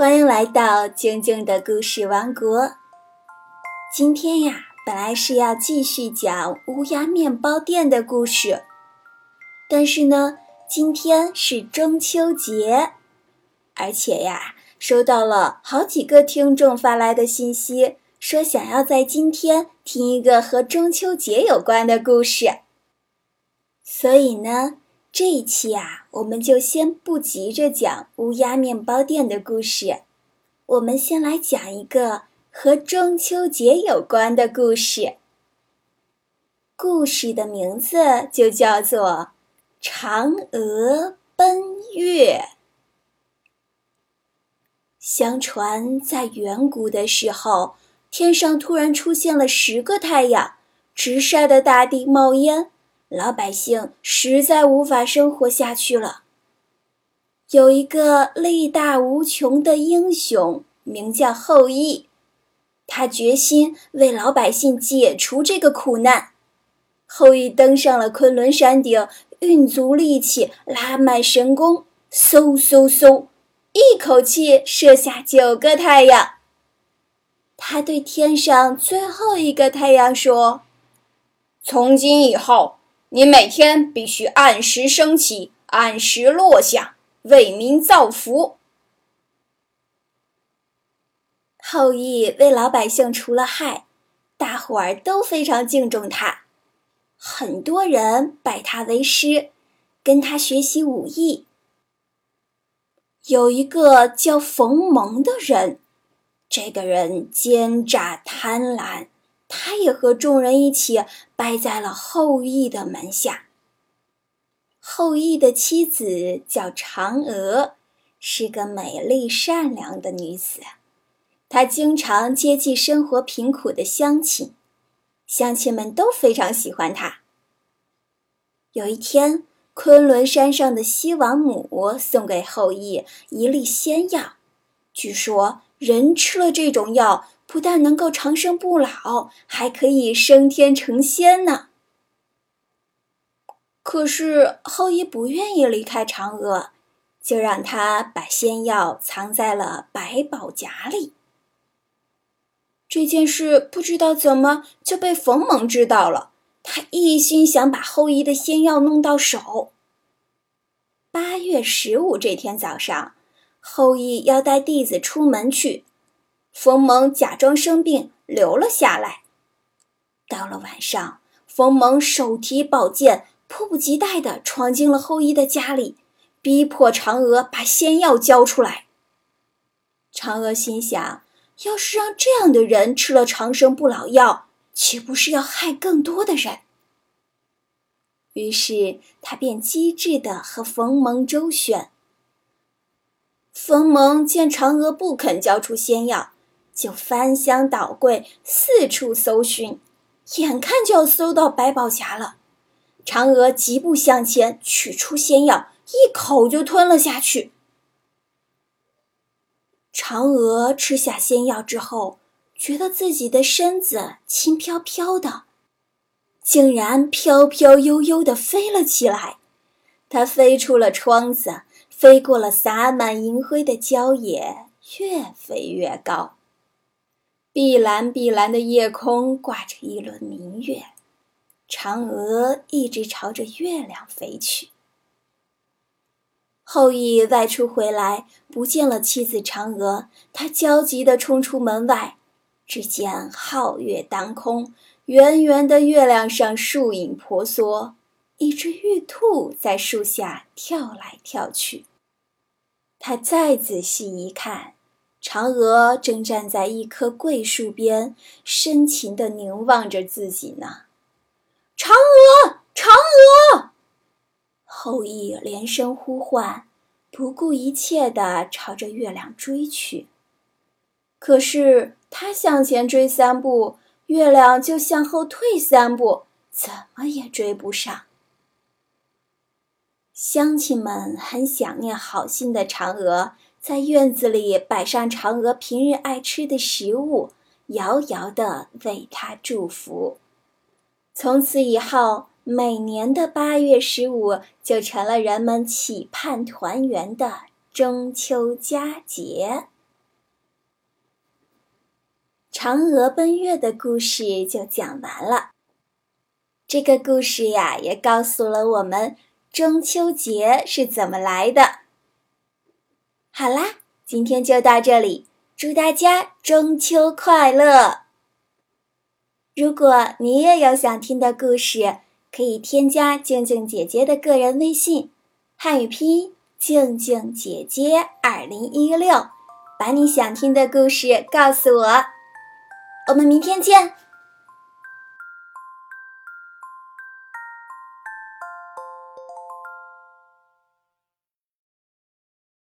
欢迎来到静静的故事王国。今天呀，本来是要继续讲乌鸦面包店的故事，但是呢，今天是中秋节，而且呀，收到了好几个听众发来的信息，说想要在今天听一个和中秋节有关的故事，所以呢。这一期啊，我们就先不急着讲乌鸦面包店的故事，我们先来讲一个和中秋节有关的故事。故事的名字就叫做《嫦娥奔月》。相传，在远古的时候，天上突然出现了十个太阳，直晒得大地冒烟。老百姓实在无法生活下去了。有一个力大无穷的英雄，名叫后羿，他决心为老百姓解除这个苦难。后羿登上了昆仑山顶，运足力气，拉满神弓，嗖嗖嗖，一口气射下九个太阳。他对天上最后一个太阳说：“从今以后。”你每天必须按时升起，按时落下，为民造福。后羿为老百姓除了害，大伙儿都非常敬重他，很多人拜他为师，跟他学习武艺。有一个叫冯蒙的人，这个人奸诈贪婪。他也和众人一起拜在了后羿的门下。后羿的妻子叫嫦娥，是个美丽善良的女子。她经常接济生活贫苦的乡亲，乡亲们都非常喜欢她。有一天，昆仑山上的西王母送给后羿一粒仙药，据说人吃了这种药。不但能够长生不老，还可以升天成仙呢。可是后羿不愿意离开嫦娥，就让他把仙药藏在了百宝匣里。这件事不知道怎么就被冯蒙知道了，他一心想把后羿的仙药弄到手。八月十五这天早上，后羿要带弟子出门去。冯蒙假装生病留了下来。到了晚上，冯蒙手提宝剑，迫不及待地闯进了后羿的家里，逼迫嫦娥把仙药交出来。嫦娥心想：要是让这样的人吃了长生不老药，岂不是要害更多的人？于是他便机智地和冯蒙周旋。冯蒙见嫦娥不肯交出仙药。就翻箱倒柜，四处搜寻，眼看就要搜到百宝匣了。嫦娥疾步向前，取出仙药，一口就吞了下去。嫦娥吃下仙药之后，觉得自己的身子轻飘飘的，竟然飘飘悠悠地飞了起来。她飞出了窗子，飞过了洒满银灰的郊野，越飞越高。碧蓝碧蓝的夜空挂着一轮明月，嫦娥一直朝着月亮飞去。后羿外出回来，不见了妻子嫦娥，他焦急地冲出门外，只见皓月当空，圆圆的月亮上树影婆娑，一只玉兔在树下跳来跳去。他再仔细一看。嫦娥正站在一棵桂树边，深情地凝望着自己呢。嫦娥，嫦娥！后羿连声呼唤，不顾一切地朝着月亮追去。可是他向前追三步，月亮就向后退三步，怎么也追不上。乡亲们很想念好心的嫦娥。在院子里摆上嫦娥平日爱吃的食物，遥遥地为她祝福。从此以后，每年的八月十五就成了人们期盼团圆的中秋佳节。嫦娥奔月的故事就讲完了。这个故事呀，也告诉了我们中秋节是怎么来的。好啦，今天就到这里，祝大家中秋快乐！如果你也有想听的故事，可以添加静静姐姐的个人微信，汉语拼音静静姐姐二零一六，把你想听的故事告诉我。我们明天见。